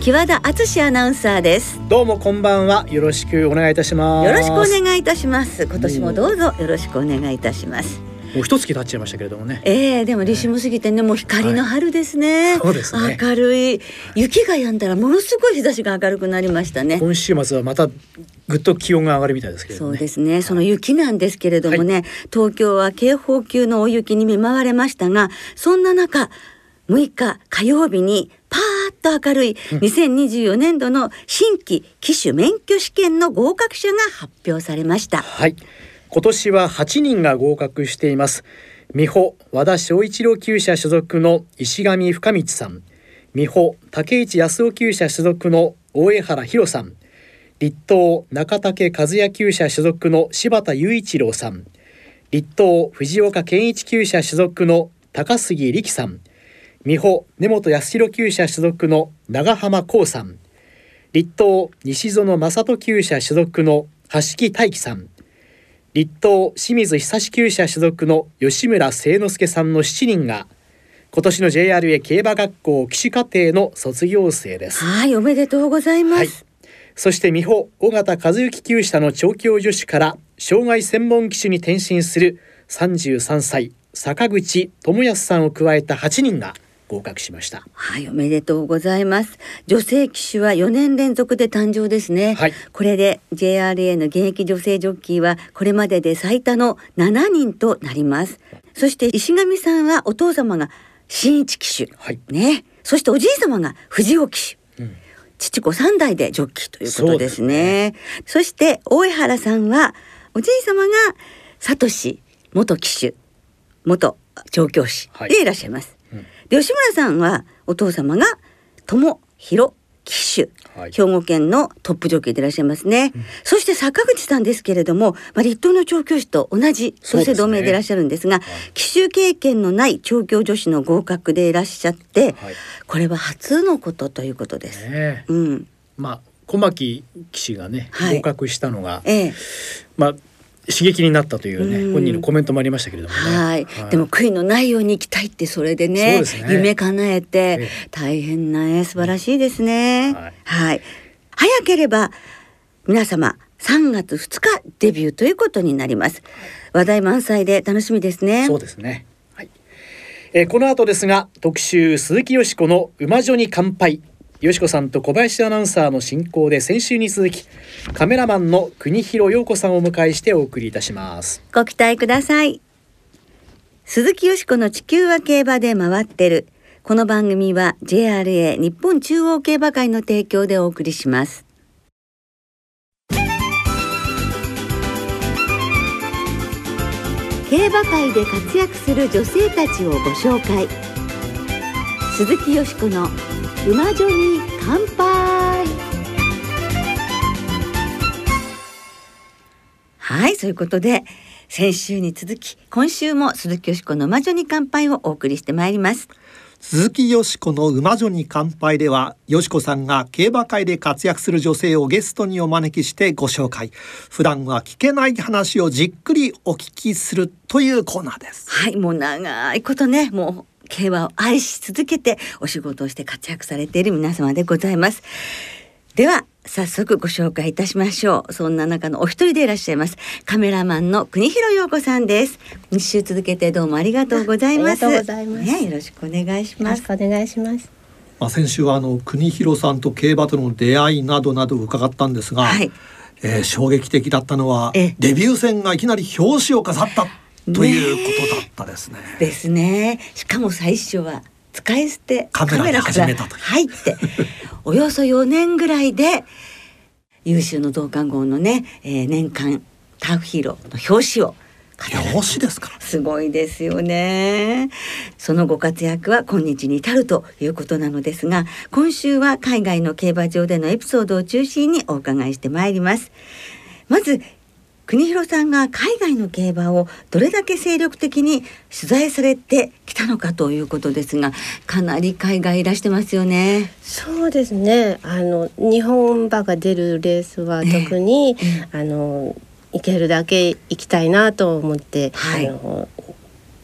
木和田敦アナウンサーです。どうもこんばんは。よろしくお願いいたします。よろしくお願いいたします。今年もどうぞよろしくお願いいたします。もう一月経っちゃいましたけれどもね。えー、でも立春も過ぎてねもう光の春ですね、はい。そうですね。明るい。雪が止んだらものすごい日差しが明るくなりましたね。今週末はまたぐっと気温が上がるみたいですけれどもね。そうですね。その雪なんですけれどもね、東京は警報級の大雪に見舞われましたが、そんな中、6日火曜日にパーッと明るい2024年度の新規機種免許試験の合格者が発表されました。はい。今年は8人が合格しています。美穂和田昭一郎厩舎所属の石上深道さん。美穂竹市康夫厩舎所属の大江原博さん。立東中竹和也厩舎所属の柴田雄一郎さん。立東藤岡健一厩舎所属の高杉力さん美穂根本康弘厩舎所属の長浜光さん立東西園正人厩舎所属の橋木大樹さん立東清水久志厩舎所属の吉村誠之助さんの7人が今年の JRA 競馬学校騎手課程の卒業生です。はい、おめでとうございます。はいそして美穂尾形和幸厩舎の調教助手から障害専門騎手に転身する33歳坂口智康さんを加えた8人が合格しました。はい、おめでとうございます。女性騎手は4年連続で誕生ですね。はいこれで JRA の現役女性ジョッキーはこれまでで最多の7人となります。そして石上さんはお父様が新一騎手。はいね。そしておじい様が藤尾騎手。うん父子三代でジョッキーということですね。そそうして大江原さんはおじい様が聡元騎手元調教師はいでいらっしゃいます。うんで吉村さんはお父様が友弘騎手、はい。兵庫県のトップジョッキーでいらっしゃいますね、そして坂口さんですけれども、まあ、立東の調教師と同じ同姓同名でいらっしゃるんですが騎手経験のない調教女子の合格でいらっしゃって、はい。これは初のことということです。ねえ。うん、まあ小牧騎手がね、はい。合格したのが、ええ。まあ刺激になったというね、うん本人のコメントもありましたけれどもね。はい、でも悔いのないように行きたいってそれでねね夢叶えてええ大変なね素晴らしいですね。はいはい、早ければ皆様3月2日デビューということになります。話題満載で楽しみですね。そうですね。はい。えーこの後ですが特集鈴木よしこの馬女に乾杯。よしこさんと小林アナウンサーの進行で先週に続きカメラマンの国広陽子さんをお迎えしてお送りいたします。ご期待ください。鈴木よしこの地球は競馬で回ってる。この番組は JRA 日本中央競馬会の提供でお送りします。競馬界で活躍する女性たちをご紹介。鈴木よしこの馬女に乾杯。はい、そういうことで、先週に続き、今週も鈴木よしこの魔女に乾杯をお送りしてまいります。鈴木よしこの馬女に乾杯ではよしこさんが競馬界で活躍する女性をゲストにお招きしてご紹介普段は聞けない話をじっくりお聞きするというコーナーですはい、もう長いことね、もう競馬を愛し続けてお仕事をして活躍されている皆様でございます。では、早速ご紹介いたしましょう。そんな中のお一人でいらっしゃいます。カメラマンの国広陽子さんです。2週続けてどうもありがとうございます。ありがとうございますね、よろしくお願いします。お願いします。まあ先週はあの国広さんと競馬との出会いなどなど伺ったんですが、はいえー衝撃的だったのはええデビュー戦がいきなり表紙を飾ったということだったですね。ですね。しかも最初は使い捨てカメラで始めたと入って およそ4年ぐらいで優秀の増刊号のね、えー年間ターフヒーローの表紙を漁師ですから。すごいですよね。そのご活躍は今日に至るということなのですが今週は海外の競馬場でのエピソードを中心にお伺いしてまいります。まず国広さんが海外の競馬をどれだけ精力的に取材されてきたのかということですがかなり海外いらしてますよね。そうですね。あの日本馬が出るレースは特に、ええ、あの行けるだけ行きたいなと思って、はい、あの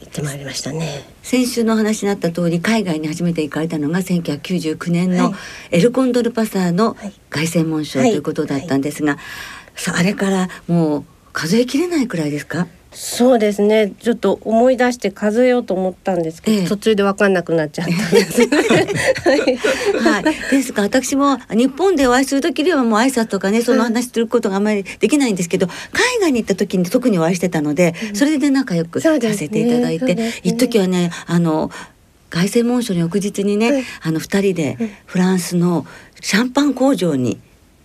行ってまいりましたね。先週の話になった通り海外に初めて行かれたのが1999年のエルコンドルパサーの凱旋門賞ということだったんですが、さああれからもう数えきれないくらいですか？そうですね。ちょっと思い出して数えようと思ったんですけど、ええ、途中で分かんなくなっちゃったんです、はい、はい、ですから私も日本でお会いする時にはもう挨拶とかねその話することがあまりできないんですけど、海外に行った時に特にお会いしてたので、それで仲良くさせていただいて、ね、一時はねあの凱旋門賞の翌日にね、あの二人でフランスのシャンパン工場に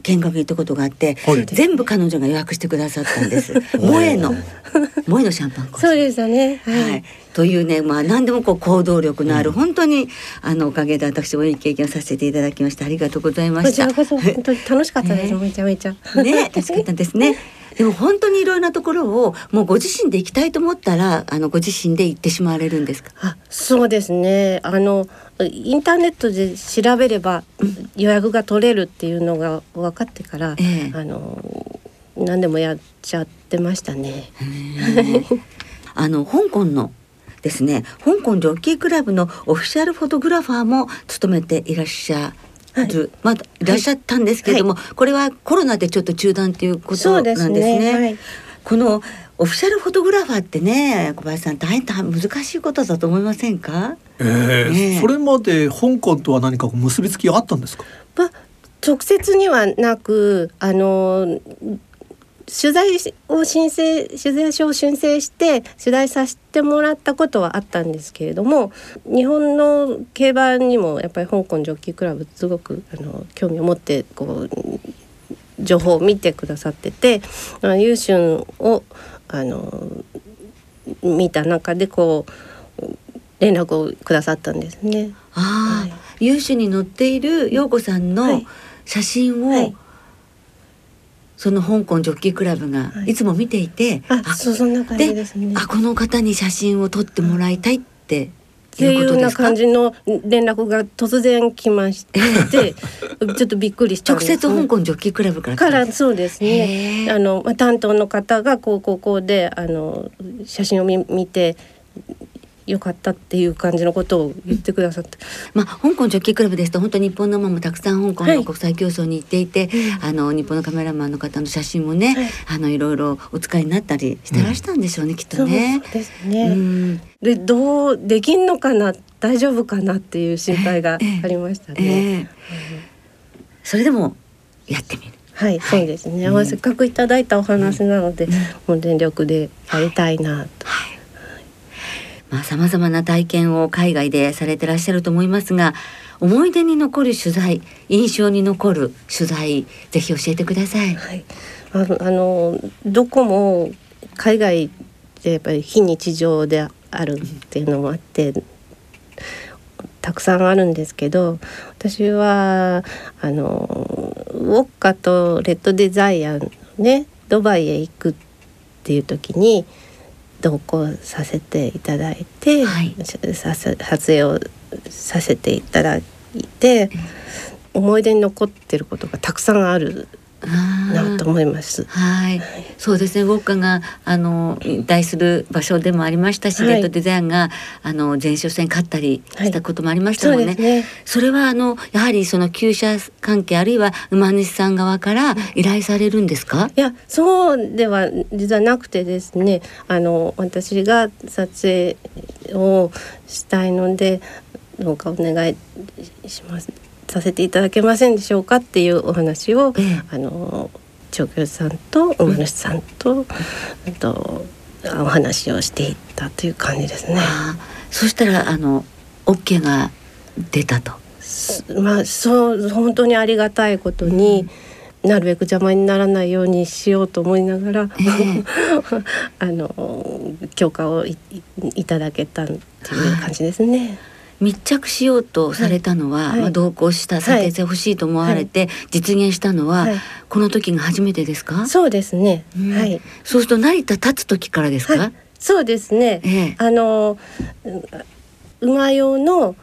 見学行ったことがあって、はい、全部彼女が予約してくださったんです。萌えの萌えのシャンパンそうですよね。はい。はい、というね、まあ何でもこう行動力のある、うん、本当にあのおかげで私もいい経験をさせていただきましたありがとうございました。こちらこそ本当に楽しかったです。めちゃめちゃ。ね、楽しかったですね。でも本当にいろいろなところをもうご自身で行きたいと思ったらあのご自身で行ってしまわれるんですか？あ、そうですね。あのインターネットで調べれば予約が取れるっていうのが分かってから、えあの何でもやっちゃってましたね。あの香港のですね香港ジョッキークラブのオフィシャルフォトグラファーも務めていらっしゃる、はい、まだいらっしゃったんですけれども、はい、これはコロナでちょっと中断ということなんですね。すね。はい、このオフィシャルフォトグラファーってね小林さん大変難しいことだと思いませんか、えー、ね、それまで香港とは何か結びつきがあったんですか、まあ、直接にはなくあの取材を申請取材書を申請して取材させてもらったことはあったんですけれども日本の競馬にもやっぱり香港ジョッキークラブすごくあの興味を持ってこう情報を見てくださってて優秀をあの見た中でこう連絡をくださったんですね。はい、優秀に載っている陽子さんの写真を、はい。はい、その香港ジョッキークラブがい。つも見ていて、あそうそんな感じですね。あこの方に写真を撮ってもらいたいってっていうような感じの連絡が突然来まして ちょっとびっくりした直接香港ジョッキークラブからからそうですね。あの担当の方がこうこうこうであの写真を見見て良かったっていう感じのことを言ってくださって、まあ香港ジョッキークラブですと本当に日本の馬もたくさん香港の国際競争に行っていて、はい、あの日本のカメラマンの方の写真もね、はい、あのいろいろお使いになったりしてらしたんでしょうね、うん、きっとね。そうですね。うん、でどうできんのかな大丈夫かなっていう心配がありましたね。えーえー、それでもやってみる。はい、そうですね、うん、せっかくいただいたお話なので、もう全力でやりたいなと。はいまあ、様々な体験を海外でされてらっしゃると思いますが思い出に残る取材印象に残る取材ぜひ教えてください。はい、あのどこも海外でやっぱり非日常であるっていうのもあってたくさんあるんですけど私はあのウォッカとレッドデザイアねドバイへ行くっていう時に同行させていただいて、はい、撮影をさせていただいて、思い出に残ってることがたくさんあるなと思います。はい、そうですね。ウォッカがあの引退する場所でもありましたし、はい、レッドデザインがあの前哨戦勝ったりしたこともありましたもんね。はい、そねそれはあのやはりその厩舎関係あるいは馬主さん側から依頼されるんですか？いや、そうでは実はなくてですね。あの私が撮影をしたいのでどうかお願いします。させていただけませんでしょうかっていうお話を、ええ、あの調教師さんと馬主さんと、うん、とお話をしていったという感じですね。そしたらあの OK が出たと。まあそう本当にありがたいことに、なるべく邪魔にならないようにしようと思いながら、ええ あの許可をいいいただけたっていう感じですね。密着しようとされたのは、はい。まあ、同行した撮影してほしいと思われて実現したのは、はい。この時が初めてですか？そうですね。うん。はい。そうすると成田立つ時からですか、はい。そうですね。ええ。あのう馬用の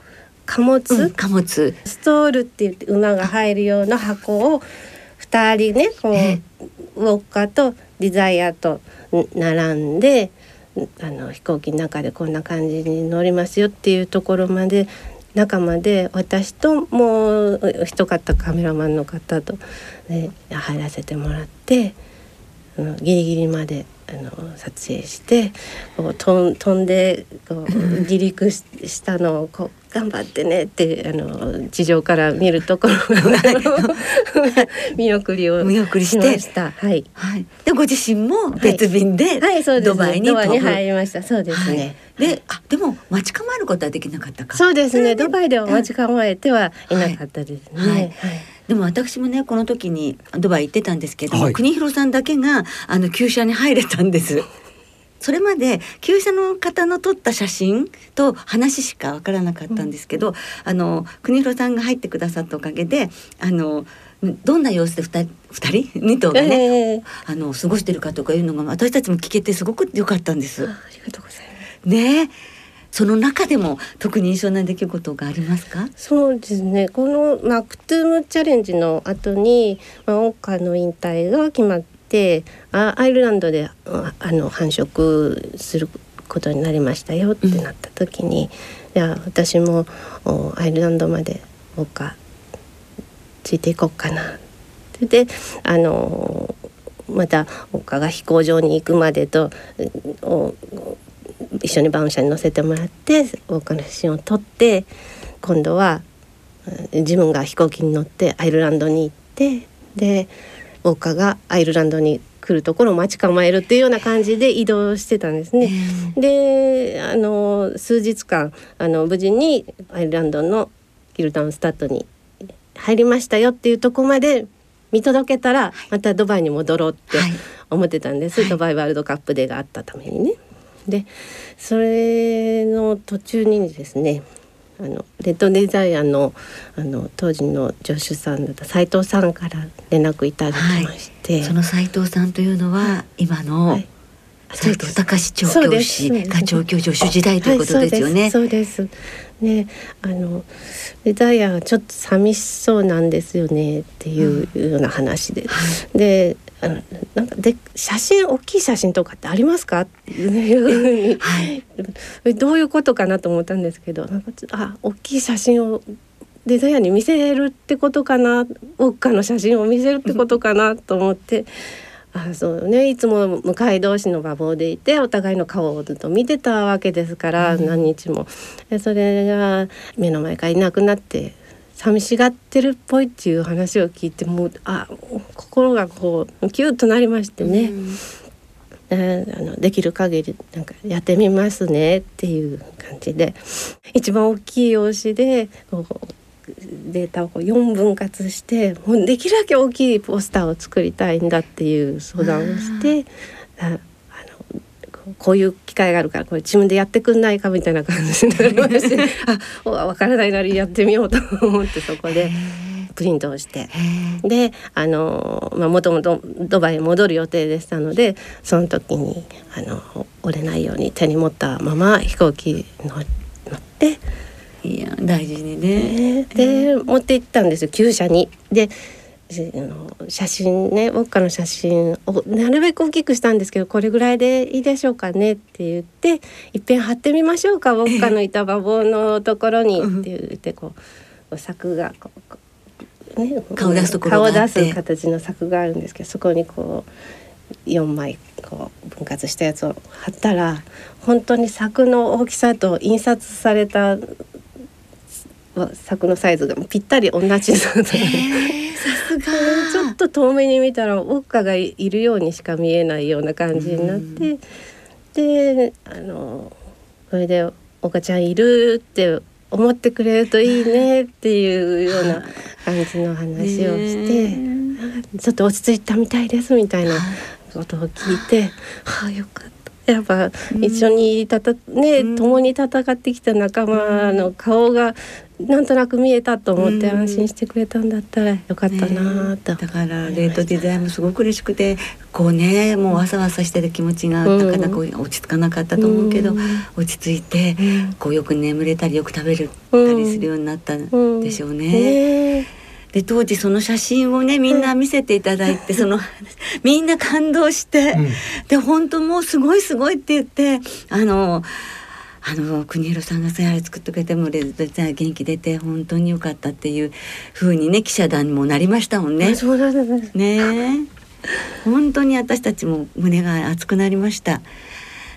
貨物、うん貨物。ストールって言って馬が入るような箱を二人ねこう、えウォッカとデザイアとん並んでんあの飛行機の中でこんな感じに乗りますよっていうところまで中まで私ともう一方カメラマンの方と、ね、入らせてもらってあのギリギリまであの撮影してこう飛んでこう 離陸ししたのをこう頑張ってねってあの地上から見るところ 見送りを見送りしてしました。はい。はい、でご自身も別便で、はい、そうです、ドバイにドバイに飛ぶ入りました。そうですね。はい、であでも待ち構えることはできなかったかそうですね。れドバイでは待ち構えてはいなかったですね。はいはいでも私もねこの時にドバイ行ってたんですけども、はい国広さんだけがあの旧車に入れたんです。それまで旧車の方の撮った写真と話しかわからなかったんですけど、あの国広さんが入ってくださったおかげであのどんな様子で二人二頭がね、ええあの過ごしてるかとかいうのが私たちも聞けてすごく良かったんですあ。ありがとうございます。ねえその中でも特に印象な出来事がありますか？そうですね。このマクトゥームチャレンジの後に、まあ、オッカーの引退が決まって、あアイルランドでああの繁殖することになりましたよってなった時に、じゃあ私もおアイルランドまでオッカーついていこうかな。ってであのまたオッカーが飛行場に行くまでとお一緒にバウン車に乗せてもらってオッカーの写真を撮って今度はうん自分が飛行機に乗ってアイルランドに行ってでウォッカがアイルランドに来るところを待ち構えるっていうような感じで移動してたんですね。であの数日間あの無事にアイルランドのギルタウンスタッドに入りましたよっていうところまで見届けたらまたドバイに戻ろうってはい。思ってたんです、はい。ドバイワールドカップデーがあったためにね。でそれの途中にですねあのレッドデザイアのあの当時の助手さんだった斉藤さんから連絡いただきまして、その斉藤さんというのは今のはい。斉藤隆調教師が調教助手時代ということですよね。はい、そうです。ねあのデザイアがちょっと寂しそうなんですよねっていうような話で、でなんかで写真大きい写真とかってありますか？っていうふうに。はい。えどういうことかなと思ったんですけどなんかちょっとあ大きい写真をデザイアに見せるってことかな？ウォッカの写真を見せるってことかなと思って。あそうね。いつも向かい同士の馬房でいてお互いの顔をずっと見てたわけですから、何日も。でそれが目の前からいなくなって寂しがってるっぽいっていう話を聞いてもうあ心がこうキュッとなりましてね、えーあのできる限りなんかやってみますねっていう感じで。一番大きい用紙でこうデータをこう4分割してもうできるだけ大きいポスターを作りたいんだっていう相談をしてこういう機会があるからこれ自分でやってくんないかみたいな感じになりましてあお分からないなりやってみようと思ってそこでプリントをして。であのまあもともとドバイへ戻る予定でしたのでその時にあの折れないように手に持ったまま飛行機に乗乗っていや大事にね。で持って行ったんですよ厩舎に。で写真ねウォッカの写真をなるべく大きくしたんですけどこれぐらいでいいでしょうかねって言っていっぺん貼ってみましょうかウォッカのいた馬房のところにって言ってこう柵がこうね。顔出すところがあって顔出す形の柵があるんですけどそこにこう4枚こう分割したやつを貼ったら本当に柵の大きさと印刷された柵のサイズがぴったり同じだったのでさすが。ちょっと遠目に見たらウォッカがいるようにしか見えないような感じになって、であのそれで「おかちゃんいる?」って思ってくれるといいね っていうような感じの話をして、ちょっと落ち着いたみたいですみたいなことを聞いて、はあよかった。やっぱ一緒に戦ね、うん、共に戦ってきた仲間の顔がなんとなく見えたと思って安心してくれたんだったらよかったなと、ね、だからレートデザインもすごく嬉しくてこうねもうわさわさしてる気持ちがなかなか落ち着かなかったと思うけど、うん、落ち着いてこうよく眠れたりよく食べるたりするようになったんでしょうね。ねで当時その写真をねみんな見せていただいて、そのみんな感動して、うん、で本当もうすごいすごいって言ってあのあの国広さんがさや作ってくれてもレズデ元気出て本当に良かったっていう風にね記者団にもなりましたもんね。そうですね。本当に私たちも胸が熱くなりました。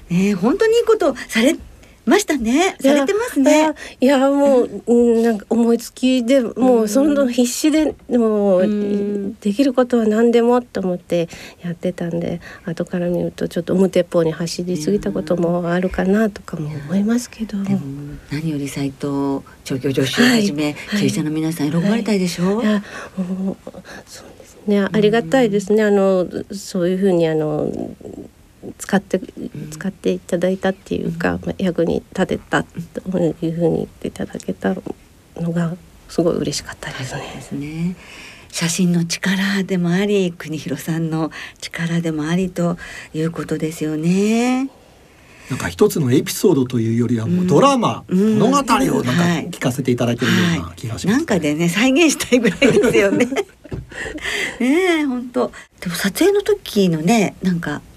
ね本当にいいことされましたね。されてますね。いやもう、うん、なんか思いつきでもうその必死でもうできることは何でもと思ってやってたんで後から見るとちょっと表っぽに走りすぎたこともあるかなとかも思いますけど、何より斎藤調教助手をはじめ、はい、経営者の皆さん喜ばれたいでしょ？う、はい、いやもうそうですね。ありがたいですね。あのそういうふうにあの使って使っていただいたっていうか、まあ、役に立てたというふうに言っていただけたのがすごい嬉しかったですね。ですね写真の力でもあり国広さんの力でもありということですよね。なんか一つのエピソードというよりはもうドラマ、うん、物語をなんか聞かせていただいてるような気がします、ねはいはい、なんかでね再現したいぐらいですよね。ねえ本当。でも撮影の時のねなんかち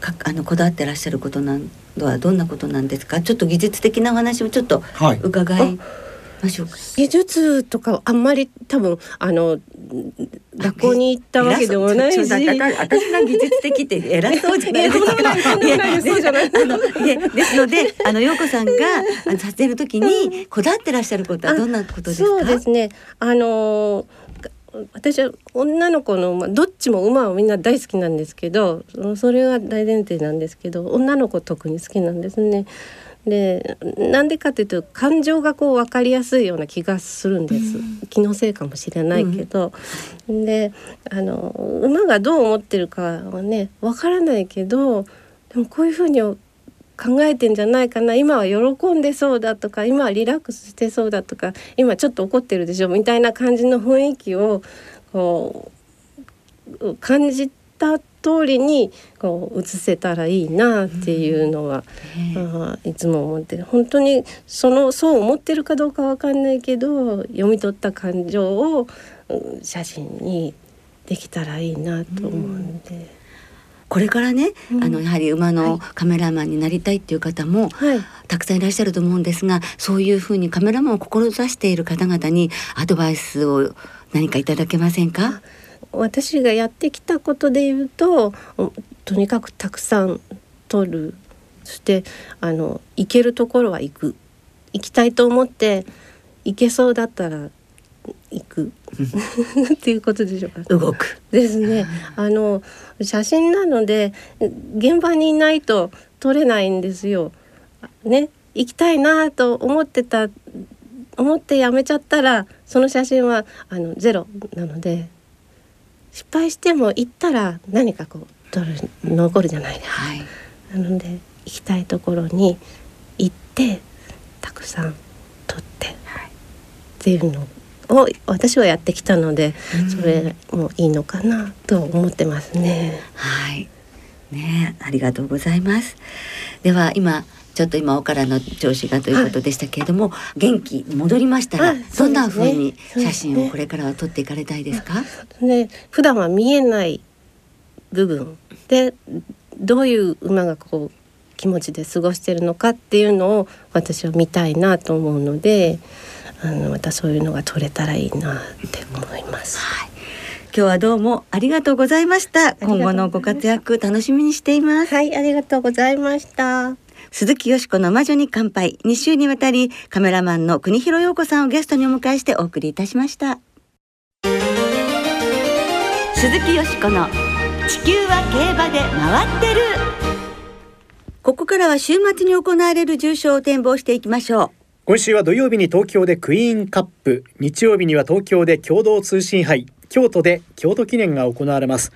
かあのこだわってらっしゃることなんはどんなことなんですか？ちょっと技術的なお話をちょっと伺いましょう技術とかあんまり多分あの学校に行ったわけでもないし私が技術的って偉そうじゃないですか。ですのであの陽子さんが撮影の時にこだわってらっしゃることはどんなことですか。そうですね。あの私は女の子の馬どっちも馬はみんな大好きなんですけどそれは大前提なんですけど女の子特に好きなんですね。でなんでかというと感情がこう分かりやすいような気がするんです、うん、気のせいかもしれないけど、うん、であの馬がどう思ってるかはね分からないけどでもこういうふうに考えてんじゃないかな。今は喜んでそうだとか今はリラックスしてそうだとか今ちょっと怒ってるでしょ。みたいな感じの雰囲気をこう感じた通りにこう映せたらいいなっていうのは、うん、いつも思ってる。本当にそのそう思ってるかどうかわかんないけど読み取った感情を写真にできたらいいなと思うんで。うんこれからね、うん、あのやはり馬のカメラマンになりたいっていう方も、はい、たくさんいらっしゃると思うんですがそういうふうにカメラマンを志している方々にアドバイスを何かいただけませんか？私がやってきたことで言うととにかくたくさん撮る。そしてあの行けるところは行く。行きたいと思って行けそうだったら行く？っていうことでしょうか。動くですね。あの写真なので現場にいないと撮れないんですよ。ね、行きたいなと思ってた思ってやめちゃったらその写真はあのゼロなので失敗しても行ったら何かこう撮る残るじゃないですか。はい、なので行きたいところに行ってたくさん撮って、はい、っていうのを私はやってきたので、それもいいのかなと思ってますね。はい。ね、ありがとうございます。では今ちょっと今おからの調子がということでしたけれども、はい、元気戻りましたら、どんな風に写真をこれからは撮っていかれたいですか？ね、普段は見えない部分でどういう馬がこう気持ちで過ごしてるのかっていうのを私は見たいなと思うので。あのまたそういうのが取れたらいいなって思います。はい。今日はどうもありがとうございました。今後のご活躍楽しみにしています。はいありがとうございました。鈴木よしこの魔女に乾杯。2週にわたりカメラマンの国広陽子さんをゲストにお迎えしてお送りいたしました。鈴木よしこの地球は競馬で回ってる。ここからは週末に行われる重賞を展望していきましょう今週は土曜日に東京でクイーンカップ日曜日には東京で共同通信杯京都で京都記念が行われます。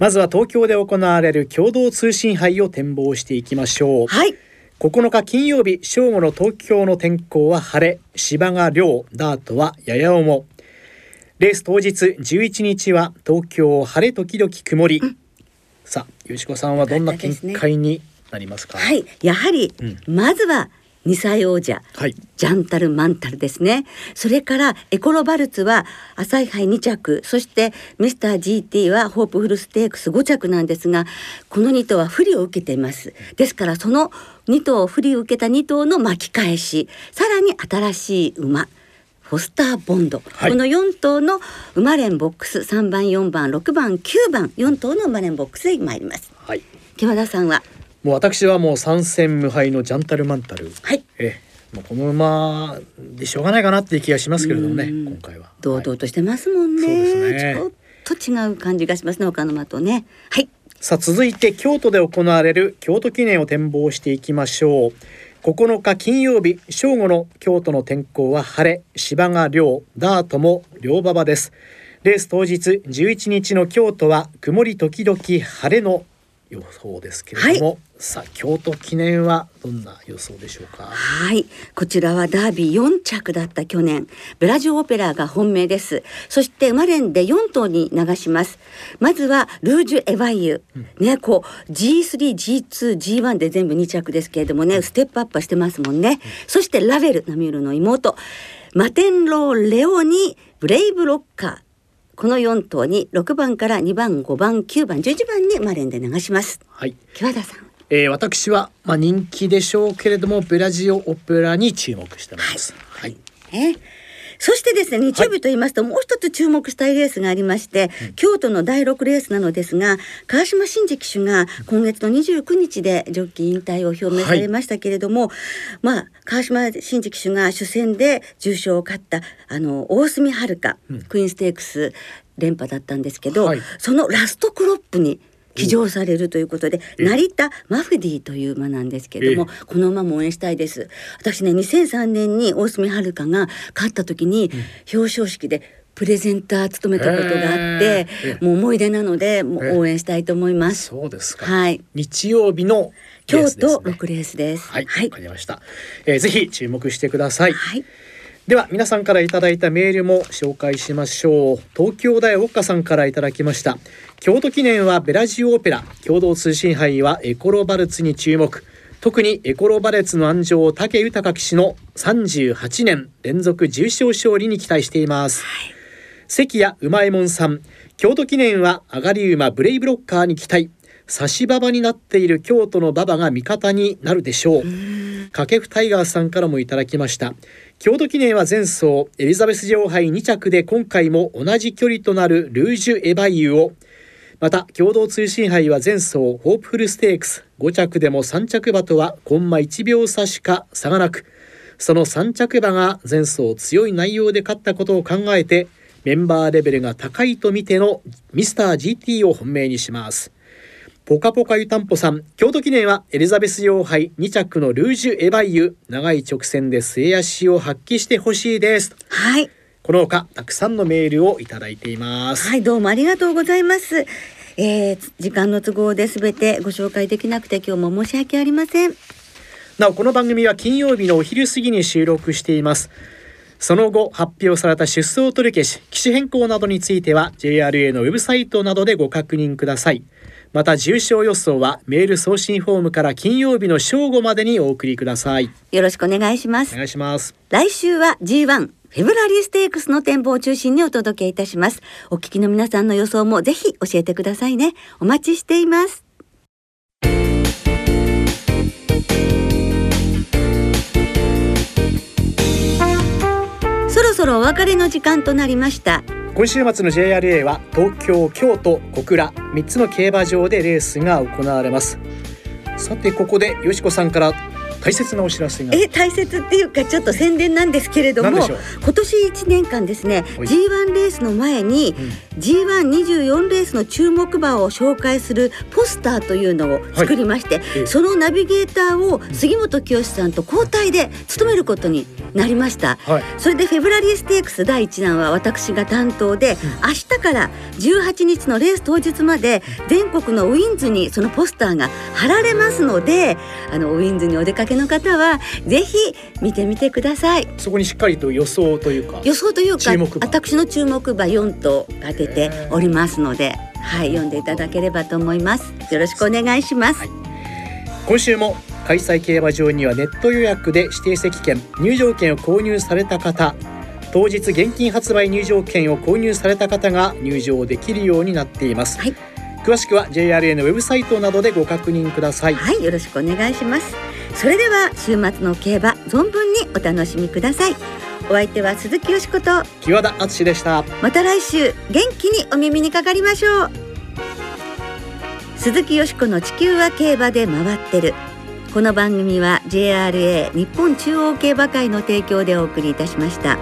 まずは東京で行われる共同通信杯を展望していきましょう。はい。9日金曜日正午の東京の天候は晴れ芝が涼ダートはやや重。レース当日11日は東京晴れ時々曇り、さあよしこさんはどんな見解になりますか？はい。やはり、うまずは2歳王者はい。ジャンタルマンタルですね。それからエコロバルツは朝日杯2着そしてミスター GT はホープフルステークス5着なんですがこの2頭は不利を受けています。ですからその2頭不利を受けた2頭の巻き返しさらに新しい馬フォスターボンド、はい。この4頭の馬連ボックス3番4番6番9番4頭の馬連ボックスで参ります。はい。木和田さんはもう私はもう参戦無敗のジャンタルマンタル。はい。ええ。もうこの馬でしょうがないかなっていう気がしますけれどもねうん。今回は。堂々としてますもんね,、そうですね。ちょっと違う感じがしますね他の馬とね。はい。さあ続いて京都で行われる京都記念を展望していきましょう。9日金曜日正午の京都の天候は晴れ芝が涼ダートも涼馬場です。レース当日11日の京都は曇り時々晴れの予想ですけれども、さあ京都記念はどんな予想でしょうか？はい。こちらはダービー4着だった去年。ブラジオオペラが本命です。そして馬連で4頭に流します。まずはルージュ・エヴァイユ、ねこう G3G2G1 で全部2着ですけれどもねステップアップはしてますもんね、そしてラベルナミュールの妹。マテンロー・レオニブレイブ・ロッカー。この4頭に6番から2番5番9番11番にマレンで流します。はい、木和田さんえー、私はまあ人気でしょうけれどもブラジオオペラに注目してます。はい。ねそしてですね日曜日と言いますと、もう一つ注目したいレースがありまして、京都の第6レースなのですが川島真司騎手が今月の29日でジョッキー引退を表明されましたけれども、まあ川島真司騎手が主戦で重賞を勝ったあの大隅遥香、クイーンステークス連覇だったんですけど、はい。そのラストクロップに騎乗されるということで、成田マフディという馬なんですけれども、この馬も応援したいです。私ね、2003年に大隅遥香が勝った時に、表彰式でプレゼンター務めたことがあってもう思い出なので、もう応援したいと思います。そうですか、はい。日曜日の京都6レースです。はい、わ、はいか。りました、えー。ぜひ注目してください。はい。では皆さんからいただいたメールも紹介しましょう。東京大ウォッカさんからいただきました。京都記念はベラジオオペラ、共同通信杯はエコロバルツに注目。特にエコロバレツの安城武豊騎手の38年連続重賞勝利に期待しています。関谷うまえもんさん京都記念は上がり馬ブレイブロッカーに期待差し馬場になっている京都の馬場が味方になるでしょう掛布タイガースさんからもいただきました京都記念は前走エリザベス女王杯2着で今回も同じ距離となるルージュ・エバイユをまた共同通信杯は前走ホープフルステークス5着でも3着馬とはコンマ1秒差しか差がなくその3着馬が前走強い内容で勝ったことを考えてメンバーレベルが高いと見てのミスター GT を本命にします。ポカポカ湯たんぽさん京都記念はエリザベス女王杯2着のルージュ・エバイユ長い直線で末足を発揮してほしいですはい。このほかたくさんのメールをいただいていますはい、どうもありがとうございます。えー、時間の都合で全てご紹介できなくて今日も申し訳ありません。なおこの番組は金曜日のお昼過ぎに収録していますその後発表された出走取り消し機種変更などについては JRA のウェブサイトなどでご確認くださいまた重賞予想はメール送信フォームから金曜日の正午までにお送りくださいよろしくお願いしますお。願いします来週は G1 フェブラリーステークスの展望を中心にお届けいたします。お聞きの皆さんの予想もぜひ教えてくださいね。お待ちしています。そろそろお別れの時間となりました。今週末の JRA は東京京都小倉3つの競馬場でレースが行われます。さてここでよしこさんから大切なお知らせが。え大切っていうかちょっと宣伝なんですけれども今年1年間ですねはい。G1 レースの前に、G124 レースの注目馬を紹介するポスターというのを作りまして、ええ。そのナビゲーターを杉本清さんと交代で務めることになりました。はい。それでフェブラリーステークス第一弾は私が担当で、明日から18日のレース当日まで全国のウィンズにそのポスターが貼られますのであのウィンズにお出かけの方はぜひ見てみてください。そこにしっかりと予想というか。予想というか注目馬私の注目馬4頭が出ておりますのではい読んでいただければと思います。よろしくお願いします、はい。今週も開催競馬場にはネット予約で指定席券入場券を購入された方当日現金発売入場券を購入された方が入場できるようになっています、はい。詳しくは JRA のウェブサイトなどでご確認ください。はい、よろしくお願いします。それでは週末の競馬存分にお楽しみください。お相手は鈴木よしこと木和田敦でしたまた来週元気にお耳にかかりましょう。鈴木よしこの地球は競馬で回ってる。この番組は JRA 日本中央競馬会の提供でお送りいたしました。